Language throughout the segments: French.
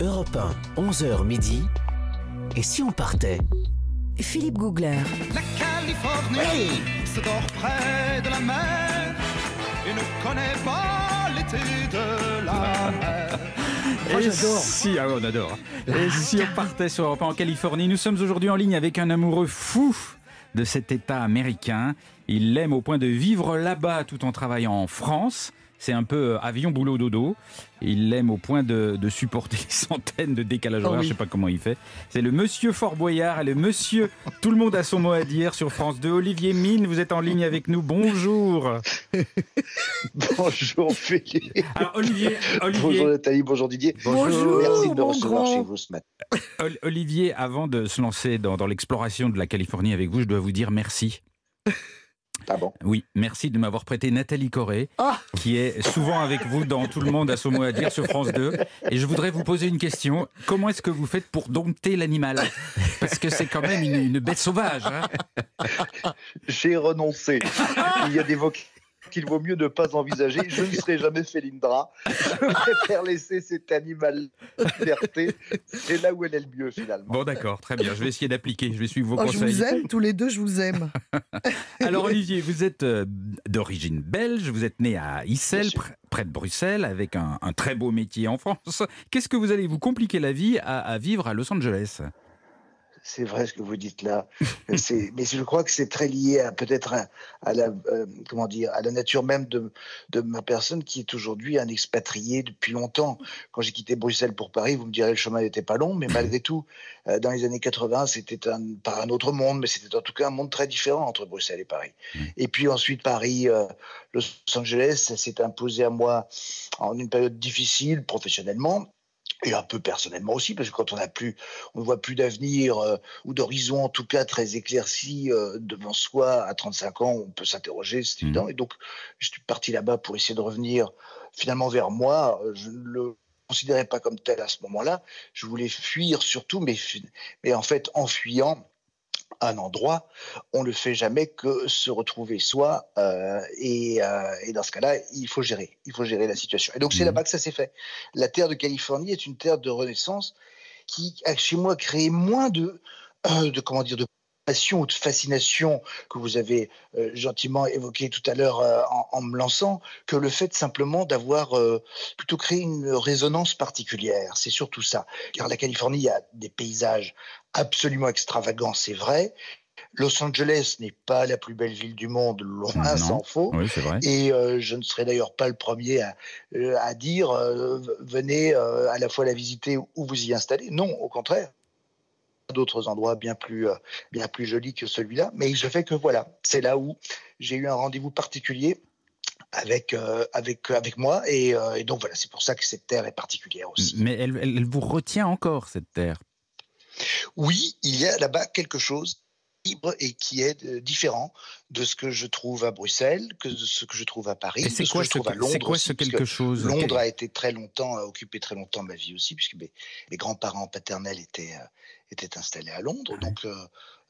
Europe 1, 11h midi. Et si on partait? Philippe Googler. La Californie se dort près de la mer et ne connaît pas l'été de la mer. Moi. Si, ah ouais, on adore. Et si on partait sur Europe 1 en Californie, nous sommes aujourd'hui en ligne avec un amoureux fou de cet État américain. Il l'aime au point de vivre là-bas tout en travaillant en France. C'est un peu euh, avion boulot dodo. Il l'aime au point de, de supporter les centaines de décalages Oh horaires. oui. Je sais pas comment il fait. C'est le monsieur Fort Boyard et le monsieur. Tout le monde a son mot à dire sur France 2. Olivier Mine, vous êtes en ligne avec nous. Bonjour. Bonjour Philippe. Alors Olivier, Bonjour Olivier, Nathalie, bonjour Didier. Bonjour, Merci de me recevoir grand. chez vous ce matin. Ol- Olivier, avant de se lancer dans, dans l'exploration de la Californie avec vous, je dois vous dire merci. Ah bon Oui, merci de m'avoir prêté Nathalie Corée, Ah. qui est souvent avec vous dans Tout le monde a son mot à dire sur France 2. Et je voudrais vous poser une question. Comment est-ce que vous faites pour dompter l'animal? Parce que c'est quand même une, une bête sauvage. hein. J'ai renoncé. Il y a des mots qu'il vaut mieux ne pas envisager. Je ne serai jamais Félindra. Je préfère laisser cet animal liberté. C'est là où elle est le mieux finalement. Bon, d'accord, très bien. Je vais essayer d'appliquer. Je vais suivre vos Oh, je conseils. vous aime, tous les deux, je vous aime. Alors Olivier, vous êtes euh, d'origine belge, vous êtes né à Issel, près de Bruxelles, avec un, un très beau métier en France. Qu'est-ce que vous allez vous compliquer la vie à, à vivre à Los Angeles? C'est vrai ce que vous dites là. C'est- Mais je crois que c'est très lié à peut-être à, à la euh, comment dire à la nature même de, de ma personne qui est aujourd'hui un expatrié depuis longtemps. Quand j'ai quitté Bruxelles pour Paris, vous me direz le chemin n'était pas long, mais malgré tout, euh, dans les années 80, c'était un, pas un autre monde, mais c'était en tout cas un monde très différent entre Bruxelles et Paris. Et puis ensuite Paris, euh, Los Angeles, ça s'est imposé à moi en une période difficile professionnellement. Et un peu personnellement aussi, parce que quand on n'a plus, on ne voit plus d'avenir euh, ou d'horizon en tout cas très éclairci euh, devant soi à 35 ans, on peut s'interroger, c'est Mhm. évident. Et donc, je suis parti là-bas pour essayer de revenir finalement vers moi. Je ne le considérais pas comme tel à ce moment-là. Je voulais fuir surtout, mais, mais en fait, en fuyant un endroit, on ne fait jamais que se retrouver soi. euh, et, euh, et dans ce cas-là, il faut gérer. Il faut gérer la situation. Et donc, c'est Mhm. là-bas que ça s'est fait. La terre de Californie est une terre de renaissance qui chez moi créé moins de, euh, de comment dire de passion ou de fascination que vous avez euh, gentiment évoqué tout à l'heure euh, en, en me lançant que le fait simplement d'avoir euh, plutôt créé une résonance particulière. C'est surtout ça. Car la Californie a des paysages absolument extravagants, c'est vrai. Los Angeles n'est pas la plus belle ville du monde, loin s'en faut. Oui. Et euh, je ne serai d'ailleurs pas le premier à, à dire euh, venez euh, à la fois la visiter ou vous y installer. Non, au contraire. D'autres endroits bien plus, euh, bien plus jolis que celui-là. Mais je fais que voilà, c'est là où j'ai eu un rendez-vous particulier avec, euh, avec, avec moi. Et, euh, et donc voilà, c'est pour ça que cette terre est particulière aussi. Mais elle vous retient encore, cette terre? Oui, il y a là-bas quelque chose libre et qui est euh, différent de ce que je trouve à Bruxelles, que de ce que je trouve à Paris, de c'est ce quoi, que je ce, trouve à Londres. c'est quoi ce quelque chose Londres a été très longtemps, a occupé très longtemps ma vie aussi, puisque mes, mes grands-parents paternels étaient, euh, étaient installés à Londres. Donc, euh,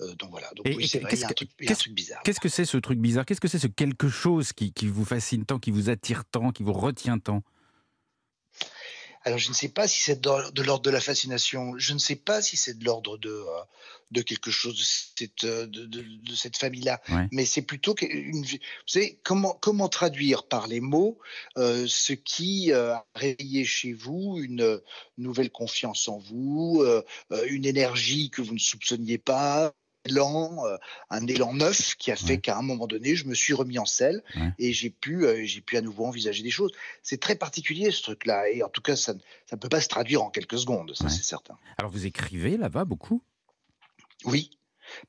euh, donc voilà. Donc Et- oui, et c'est vrai, il y a un qu'est-ce truc, a un bizarre. Qu'est-ce que c'est ce truc bizarre? Qu'est-ce que c'est ce quelque chose qui, qui vous fascine tant, qui vous attire tant, qui vous retient tant? Alors, je ne sais pas si c'est de, l'ordre de la fascination. Je ne sais pas si c'est de l'ordre de, euh, de quelque chose de cette, euh, de, de- de cette famille-là. Ouais. Mais c'est plutôt une. Vous savez, comment, comment traduire par les mots euh, ce qui euh, a réveillé chez vous une nouvelle confiance en vous, euh, euh, une énergie que vous ne soupçonniez pas élan, euh, un élan neuf qui a fait Ouais. qu'à un moment donné, je me suis remis en selle Ouais. et j'ai pu, euh, j'ai pu à nouveau envisager des choses. C'est très particulier ce truc-là et en tout cas, ça ne peut pas se traduire en quelques secondes, ça Ouais. c'est certain. Alors vous écrivez là-bas beaucoup? Oui,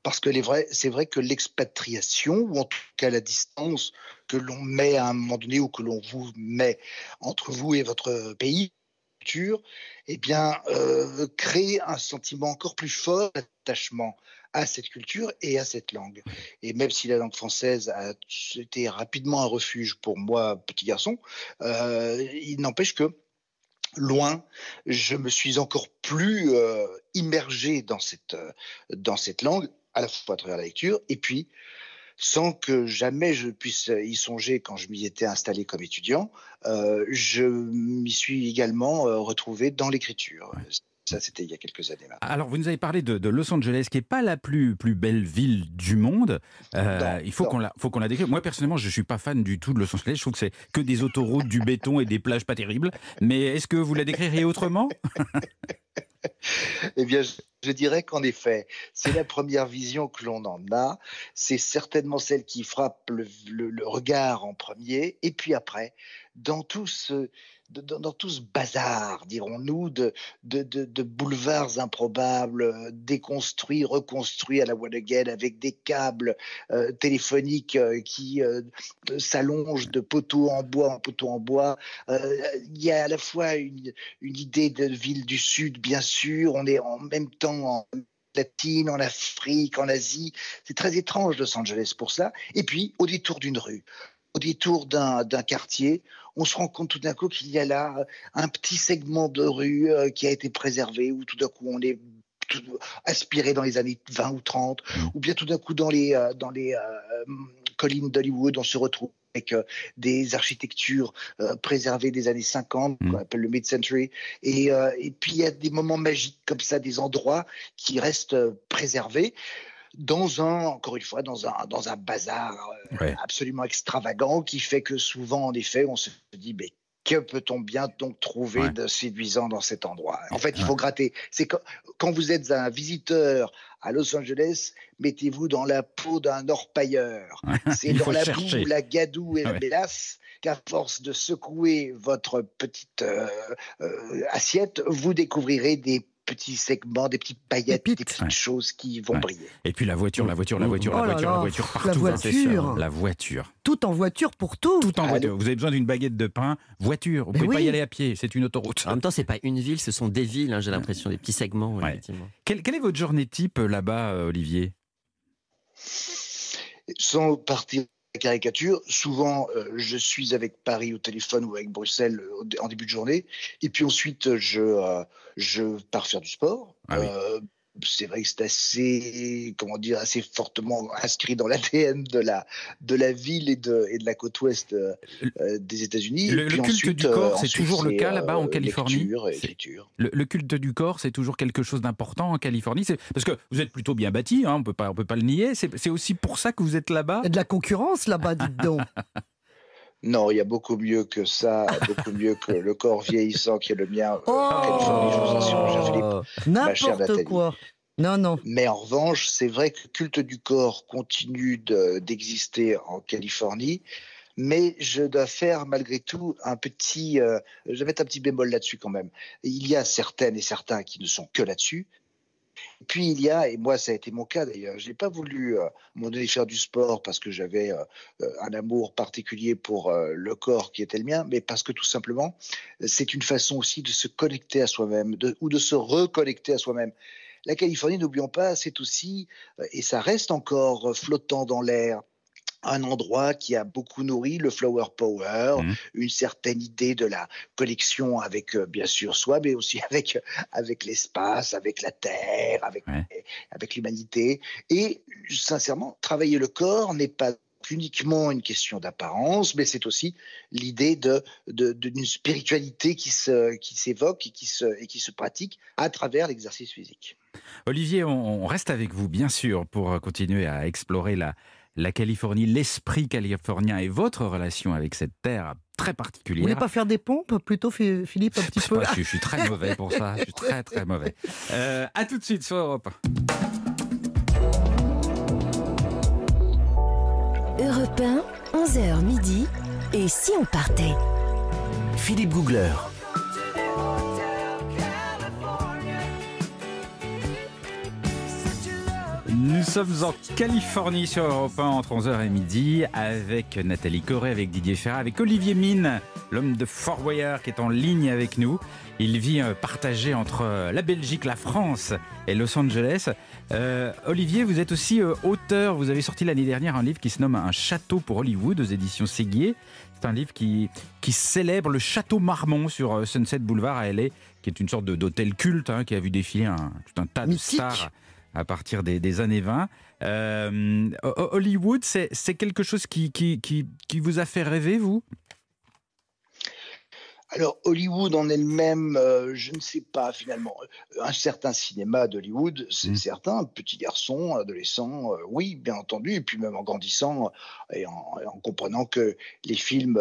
parce que c'est vrai que l'expatriation, ou en tout cas la distance que l'on met à un moment donné, ou que l'on vous met entre vous et votre pays, culture, eh bien, euh, crée un sentiment encore plus fort d'attachement à cette culture et à cette langue. Et même si la langue française a été rapidement un refuge pour moi, petit garçon, euh, il n'empêche que loin, je me suis encore plus euh, immergé dans cette, euh, dans cette langue, à la fois à travers la lecture, et puis sans que jamais je puisse y songer quand je m'y étais installé comme étudiant. Je m'y suis également retrouvé dans l'écriture. Ça, c'était il y a quelques années. Maintenant. Alors, vous nous avez parlé de, de Los Angeles, qui n'est pas la plus, plus belle ville du monde. Euh, Non, il faut qu'on la, qu'on la décrive. Moi, personnellement, je ne suis pas fan du tout de Los Angeles. Je trouve que c'est que des autoroutes, du béton et des plages pas terribles. Mais est-ce que vous la décririez autrement? Eh bien, je, je dirais qu'en effet, c'est la première vision que l'on en a. C'est certainement celle qui frappe le, le- le regard en premier. Et puis après, dans tout ce, dans, tout ce bazar, dirons-nous, de, boulevards improbables, euh, déconstruits, reconstruits à la again, avec des câbles euh, téléphoniques euh, qui s'allongent de poteau en bois en poteau en bois. Il y a à la fois une, une idée de ville du Sud, bien sûr. On est en même temps en latine, en Afrique, en Asie. C'est très étrange Los Angeles pour ça. Et puis, au détour d'une rue, au détour d'un quartier, on se rend compte tout d'un coup qu'il y a là euh, un petit segment de rue euh, qui a été préservé, où tout d'un coup on est aspiré dans les années 20 ou 30, ou bien tout d'un coup dans les, euh, dans les collines d'Hollywood, on se retrouve avec euh, des architectures euh, préservées des années 50, Mm. qu'on appelle le mid-century. Et, euh, et puis il y a des moments magiques comme ça, des endroits qui restent préservés dans un, encore une fois, dans un, dans un bazar euh, Ouais. absolument extravagant qui fait que souvent, en effet, on se dit, mais que peut-on bien donc trouver Ouais. de séduisant dans cet endroit? En fait, il Ouais. faut gratter. C'est quand, quand vous êtes un visiteur à Los Angeles, mettez-vous dans la peau d'un orpailleur. C'est dans la chercher. boue, la gadoue et la mélasse qu'à force de secouer votre petite euh, euh, assiette, vous découvrirez des petits segments, des petites paillettes, des petites Ouais. choses qui vont Ouais. briller. Et puis la voiture, la voiture, la voiture, la Oh voiture, la voiture la partout. hein, c'est voiture. La voiture. Tout en voiture pour tout. Tout en Allez. voiture. Vous avez besoin d'une baguette de pain, voiture. Vous Mais pouvez pas y aller à pied, c'est une autoroute. En même temps, c'est pas une ville, ce sont des villes, hein, j'ai l'impression, des petits segments, Ouais. effectivement. Quelle, quelle est votre journée type euh, là-bas, euh, Olivier? Sans partir la caricature, souvent euh, je suis avec Paris au téléphone ou avec Bruxelles euh, en début de journée, et puis ensuite je, euh, je pars faire du sport. Ah oui. C'est vrai que c'est assez, comment dire, assez fortement inscrit dans l'ADN de la, de la ville et de, et de la côte ouest euh, euh, des États-Unis. Le- culte ensuite, du corps, euh, c'est toujours le cas là-bas en Californie? le, le culte du corps, c'est toujours quelque chose d'important en Californie? C'est- Parce que vous êtes plutôt bien bâti, hein, on peut pas, on peut pas le nier. C'est c'est aussi pour ça que vous êtes là-bas? Il y a de la concurrence là-bas, dites donc. Non, il y a beaucoup mieux que ça, beaucoup mieux que le corps vieillissant qui est le mien. chère N'importe quoi. Non, non. Mais en revanche, c'est vrai que le culte du corps continue de- d'exister en Californie. Mais je dois faire malgré tout un petit, euh, je vais mettre un petit bémol là-dessus quand même. Il y a certaines et certains qui ne sont que là-dessus. Puis il y a, et moi ça a été mon cas d'ailleurs, je n'ai pas voulu euh, moment donné faire du sport parce que j'avais euh, euh, un amour particulier pour euh, le corps qui était le mien, mais parce que tout simplement, c'est une façon aussi de se connecter à soi-même ou de se reconnecter à soi-même. La Californie, n'oublions pas, c'est aussi, et ça reste encore flottant dans l'air, un endroit qui a beaucoup nourri le flower power, Mhm. une certaine idée de la connexion avec euh, bien sûr soi, mais aussi avec avec l'espace, avec la terre, avec Ouais. avec l'humanité. Et sincèrement, travailler le corps n'est pas uniquement une question d'apparence, mais c'est aussi l'idée de de- d'une spiritualité qui se qui s'évoque et qui se et qui se pratique à travers l'exercice physique. Olivier, on, reste avec vous, bien sûr, pour continuer à explorer la, la Californie, l'esprit californien et votre relation avec cette terre très Vous particulière. voulez pas faire des pompes plutôt, Phi- Philippe, un Je petit peu? pas, je, suis- je suis très mauvais pour ça. Je suis très très mauvais. Euh, à tout de suite sur Europe. 1. Europe 1, 11h midi. Et si on partait? Philippe Googler. Nous sommes en Californie sur Europe 1 entre 11h et midi avec Nathalie Corée, avec Didier Ferrat, avec Olivier Mine, l'homme de Fort Boyard qui est en ligne avec nous. Il vit euh, partagé entre euh, la Belgique, la France et Los Angeles. Euh, Olivier, vous êtes aussi auteur. Vous avez sorti l'année dernière un livre qui se nomme Un château pour Hollywood aux éditions Séguier. C'est un livre qui, qui célèbre le château Marmont sur Sunset Boulevard à LA, qui est une sorte d'hôtel culte hein, qui a vu défiler un, tout un tas Mythique. de stars à partir des, des années 20. Euh, Ho- Hollywood, c'est quelque chose qui, qui, qui, qui vous a fait rêver, vous? Alors, Hollywood en elle-même, euh, je ne sais pas finalement. Un certain cinéma d'Hollywood, c'est Mm. certain. Petit garçon, adolescent, euh, oui, bien entendu. Et puis même en grandissant et en, et en comprenant que les films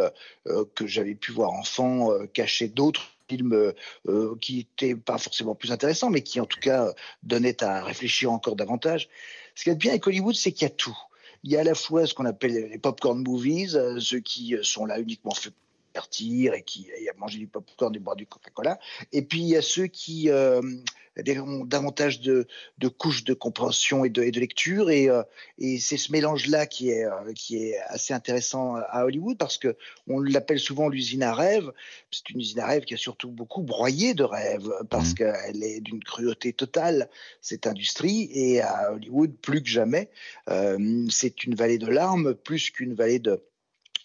euh, que j'avais pu voir enfant cachaient d'autres euh, euh, qui n'étaient pas forcément plus intéressants, mais qui en tout cas donnaient à réfléchir encore davantage. Ce a de bien avec Hollywood, c'est qu'il y a tout. Il y a à la fois ce qu'on appelle les popcorn movies, euh, ceux qui sont là uniquement faits divertir et qui à manger du popcorn et boire du Coca-Cola. Et puis il y a ceux qui ont davantage de, de couches de compréhension et de, et de lecture. Et, euh, et c'est ce mélange-là qui est, euh, qui est assez intéressant à Hollywood parce que on l'appelle souvent l'usine à rêves. C'est une usine à rêves qui a surtout beaucoup broyé de rêves parce Mhm. qu'elle est d'une cruauté totale, cette industrie. Et à Hollywood, plus que jamais, euh, c'est une vallée de larmes plus qu'une vallée de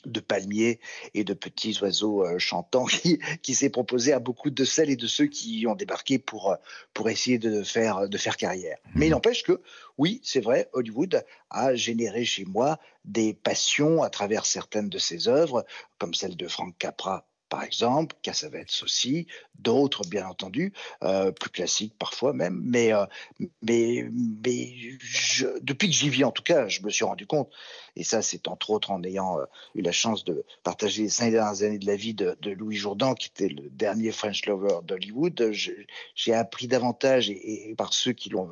de palmiers et de petits oiseaux euh, chantants qui, qui s'est proposé à beaucoup de celles et de ceux qui y ont débarqué pour, euh, pour essayer de faire, de faire carrière. Mais il Mhm. n'empêche que, oui, c'est vrai, Hollywood a généré chez moi des passions à travers certaines de ses œuvres, comme celle de Frank Capra par exemple, Cassavetes aussi, d'autres bien entendu, euh, plus classiques parfois même, mais, euh, mais, mais je- depuis que j'y vis en tout cas, je me suis rendu compte, et ça c'est entre autres en ayant euh, eu la chance de partager les cinq dernières années de la vie de, de Louis Jourdan, qui était le dernier French lover d'Hollywood, j'ai appris davantage, et, et par ceux qui l'ont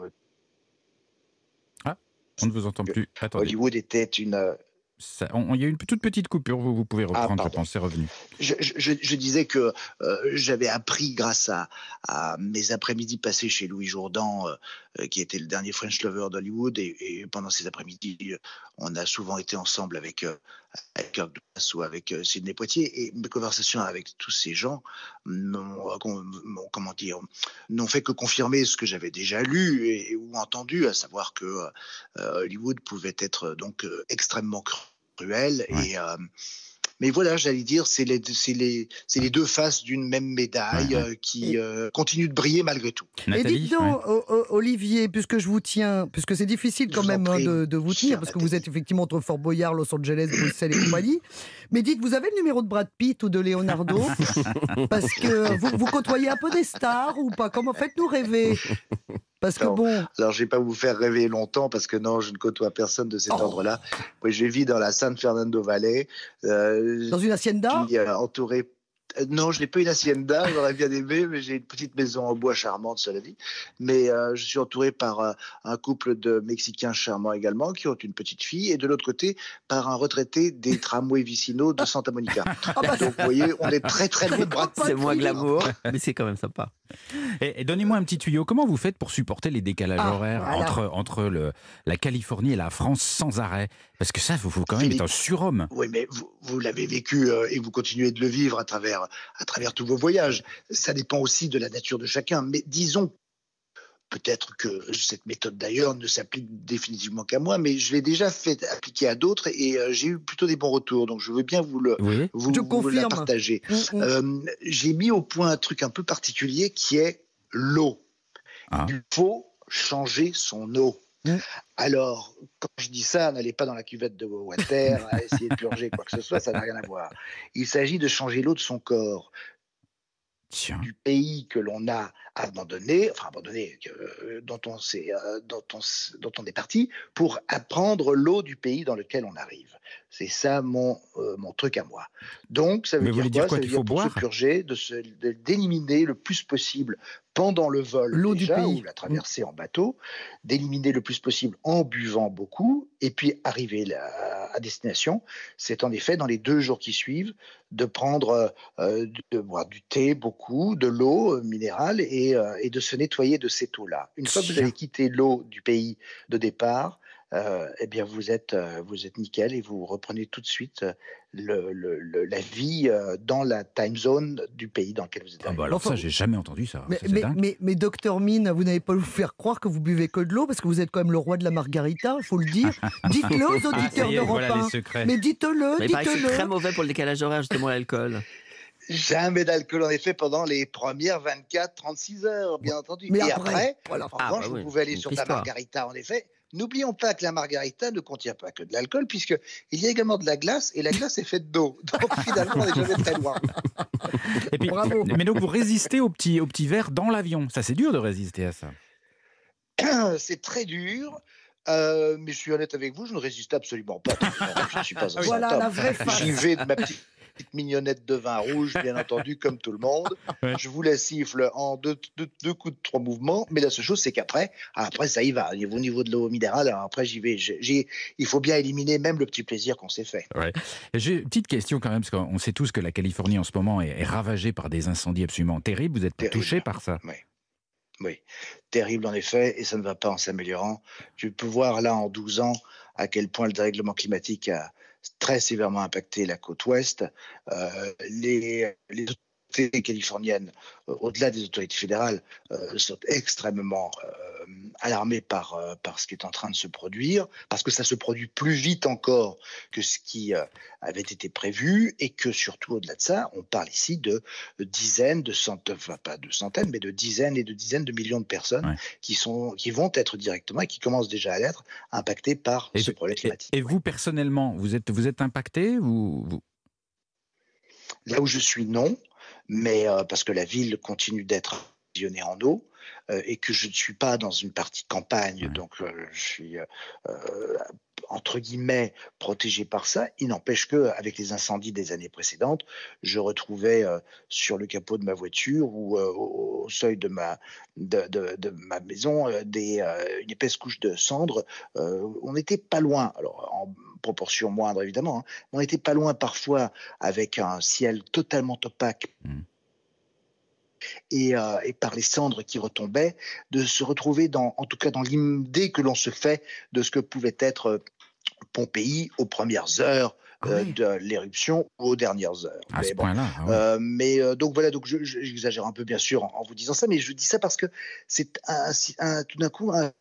On ne vous entend plus. Attendez. Hollywood était une, Il y a eu une toute petite coupure, vous, vous pouvez reprendre, je Ah, pardon. pense, c'est revenu. je, je- je disais que euh, j'avais appris grâce à, à mes après-midi passés chez Louis Jourdan, euh, euh, qui était le dernier French lover d'Hollywood, et, et pendant ces après-midi, on a souvent été ensemble avec, euh, avec Kirk Douglas ou avec euh, Sidney Poitier, et mes conversations avec tous ces gens n'ont, euh, comment dire, n'ont fait que confirmer ce que j'avais déjà lu et, ou entendu, à savoir que euh, Hollywood pouvait être donc extrêmement cruel Ouais. et euh, mais voilà, j'allais dire, c'est les, c'est les, c'est les deux faces d'une même médaille Ouais, ouais. euh, qui euh, continuent de briller malgré tout. Et Nathalie dites donc, Olivier, puisque je vous tiens, puisque c'est difficile quand Je même hein, de, de vous tenir, parce que vous êtes effectivement entre Fort Boyard, Los Angeles, Bruxelles et compagnie. Mais dites, vous avez le numéro de Brad Pitt ou de Leonardo? Parce que vous, vous côtoyez un peu des stars ou pas? Comment faites-nous rêver? Parce que bon, Alors, je vais pas vous faire rêver longtemps parce que non, je ne côtoie personne de cet Oh. ordre-là. Moi, je vis dans la San Fernando Valley, euh, dans une hacienda? qui est entourée. Euh, Non, je n'ai pas une hacienda, j'aurais bien aimé, mais j'ai une petite maison en bois charmante, cela dit. Mais euh, je suis entouré par euh, un couple de Mexicains charmants également, qui ont une petite fille, et de l'autre côté, par un retraité des tramways vicinaux de Santa Monica. Ah bah, Donc, vous voyez, on est très très loin de. C'est moins glamour, mais c'est quand même sympa. Et, et donnez-moi un petit tuyau. Comment vous faites pour supporter les décalages Ah, horaires voilà. entre, entre le, la Californie et la France sans arrêt? Parce que ça, vous, vous quand même Philippe. être un surhomme. Oui, mais vous, vous l'avez vécu euh, et vous continuez de le vivre à travers, à travers tous vos voyages. Ça dépend aussi de la nature de chacun. Mais disons, peut-être que cette méthode d'ailleurs ne s'applique définitivement qu'à moi, mais je l'ai déjà fait appliquer à d'autres et euh, j'ai eu plutôt des bons retours. Donc je veux bien vous le Oui. vous, Je vous la partager. mm, mm. Euh, j'ai mis au point un truc un peu particulier qui est l'eau. Ah. Il faut changer son eau. Mm. Alors, quand je dis ça, n'allez pas dans la cuvette de water à essayer de purger quoi que ce soit, ça n'a rien à voir. Il s'agit de changer l'eau de son corps, Tiens. du pays que l'on a abandonné, enfin abandonné, euh, dont, on euh, dont, on, dont on est parti, pour apprendre l'eau du pays dans lequel on arrive. C'est ça mon, euh, mon truc à moi. Donc, ça veut Mais vous dire quoi, Ça veut dire faut pour boire? se purger, de d'éliminer le plus possible pendant le vol L'eau du pays. ou la traversée en bateau, d'éliminer le plus possible en buvant beaucoup, et puis arriver là- à destination. C'est en effet dans les deux jours qui suivent de prendre, euh, de boire du thé beaucoup, de l'eau euh, minérale et, euh, et de se nettoyer de cette eau-là. Une fois que vous avez quitté l'eau du pays de départ, euh, eh bien vous êtes, euh, vous êtes nickel et vous reprenez tout de suite euh, le- le- le- la vie dans la time zone du pays dans lequel vous êtes. Ah bah alors Enfin, ça, j'ai jamais entendu ça. Mais, Ça, mais, dingue. mais, mais docteur Mine, vous n'avez pas vous faire croire que vous buvez que de l'eau, parce que vous êtes quand même le roi de la margarita, il faut le dire. Dites-le aux Ah, auditeurs d'Europe voilà 1. les secrets. Mais dites-le, que c'est dites-le. très mauvais pour le décalage horaire, justement, l'alcool. Jamais d'alcool en effet pendant les premières 24-36 heures, bien entendu. Mais Et après, après, voilà. en Ah, revanche, bah oui, vous pouvez aller sur la margarita en effet. N'oublions pas que la margarita ne contient pas que de l'alcool, puisque il y a également de la glace, et la glace est faite d'eau. Donc finalement, on n'est jamais très loin. Et puis, Bravo. mais donc vous résistez au petit, au petit verre dans l'avion. Ça, c'est dur de résister à ça. C'est très dur. euh, mais je suis honnête avec vous, je ne résiste absolument pas. Je ne suis pas un Voilà la vraie face. J'y vais de ma petite petite mignonnette de vin rouge, bien entendu, comme tout le monde. Ouais. Je vous la siffle en deux, deux- deux coups de trois mouvements. Mais la seule chose, c'est qu'après, après, ça y va. Au niveau de l'eau minérale, alors après, j'y vais. Il faut bien éliminer même le petit plaisir qu'on s'est fait. J'ai une petite question quand même, parce qu'on sait tous que la Californie en ce moment est, est ravagée par des incendies absolument terribles. Vous êtes Terrible. touché par ça? Oui, terrible en effet, et ça ne va pas en s'améliorant. Tu peux voir là en 12 ans à quel point le dérèglement climatique a très sévèrement impacté la côte ouest. Euh, autorités californiennes, euh, au-delà des autorités fédérales, euh, sont extrêmement euh, alarmées par, par ce qui est en train de se produire, parce que ça se produit plus vite encore que ce qui avait été prévu, et que surtout au-delà de ça, on parle ici de dizaines, de centaines, enfin pas de centaines, mais de dizaines et de dizaines de millions de personnes Ouais. qui, sont, qui vont être directement et qui commencent déjà à l'être impactées par Et ce problème Et, climatique. et vous, personnellement, vous êtes, vous êtes impacté ou vous- Là où je suis, non, mais euh, parce que la ville continue d'être visionnée en eau euh, et que je ne suis pas dans une partie campagne, Ouais. donc euh, je suis euh, entre guillemets protégé par ça. Il n'empêche que avec les incendies des années précédentes, je retrouvais euh, sur le capot de ma voiture ou euh, au, seuil de ma de, de- de ma maison euh, des, une épaisse couche de cendres. On n'était pas loin, alors en proportion moindre évidemment, hein, on n'était pas loin parfois avec un ciel totalement opaque. Mm. Et, euh, et par les cendres qui retombaient, de se retrouver dans, en tout cas dans l'idée que l'on se fait de ce que pouvait être Pompéi aux premières heures Ah euh, oui. de l'éruption ou aux dernières heures. à Mais ce bon, point-là ah ouais. euh, mais euh, donc voilà, donc je- je- j'exagère un peu bien sûr en, en vous disant ça, mais je dis ça parce que c'est un, un- tout d'un coup un-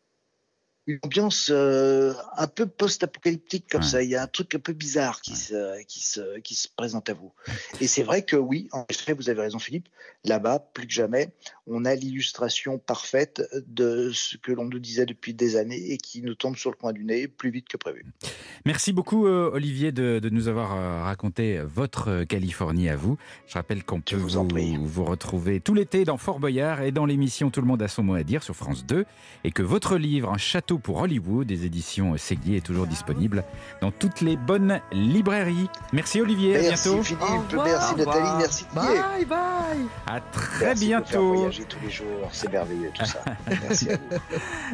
une ambiance euh, un peu post-apocalyptique comme Ouais. ça. Il y a un truc un peu bizarre qui, se, qui, se, qui se présente à vous. Et c'est vrai que oui, en effet, vous avez raison Philippe, là-bas, plus que jamais, on a l'illustration parfaite de ce que l'on nous disait depuis des années et qui nous tombe sur le coin du nez plus vite que prévu. Merci beaucoup, euh, Olivier, de, de nous avoir euh, raconté votre Californie à vous. Je rappelle qu'on peut vous vous, vous retrouver tout l'été dans Fort Boyard et dans l'émission Tout le monde a son mot à dire sur France 2 et que votre livre Un château pour Hollywood des éditions Séguier est toujours disponible dans toutes les bonnes librairies. Merci, Olivier. À Merci bientôt. Philippe, revoir. merci. Nathalie, merci Didier. Bye bye À très Merci de me faire bientôt. voyager tous les jours, c'est merveilleux tout ça. Merci à vous.